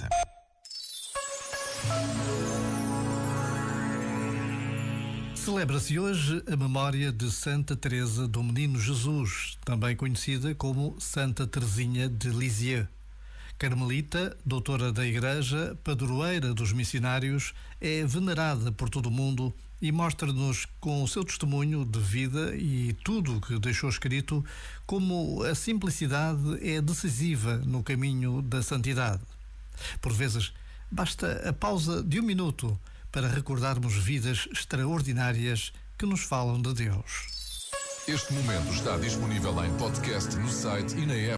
Renascença. Celebra-se hoje a memória de Santa Teresa do Menino Jesus, também conhecida como Santa Teresinha de Lisieux. Carmelita, doutora da Igreja, padroeira dos missionários, é venerada por todo o mundo e mostra-nos com o seu testemunho de vida e tudo o que deixou escrito como a simplicidade é decisiva no caminho da santidade. Por vezes, basta a pausa de um minuto para recordarmos vidas extraordinárias que nos falam de Deus. Este momento está disponível em podcast no site e na app.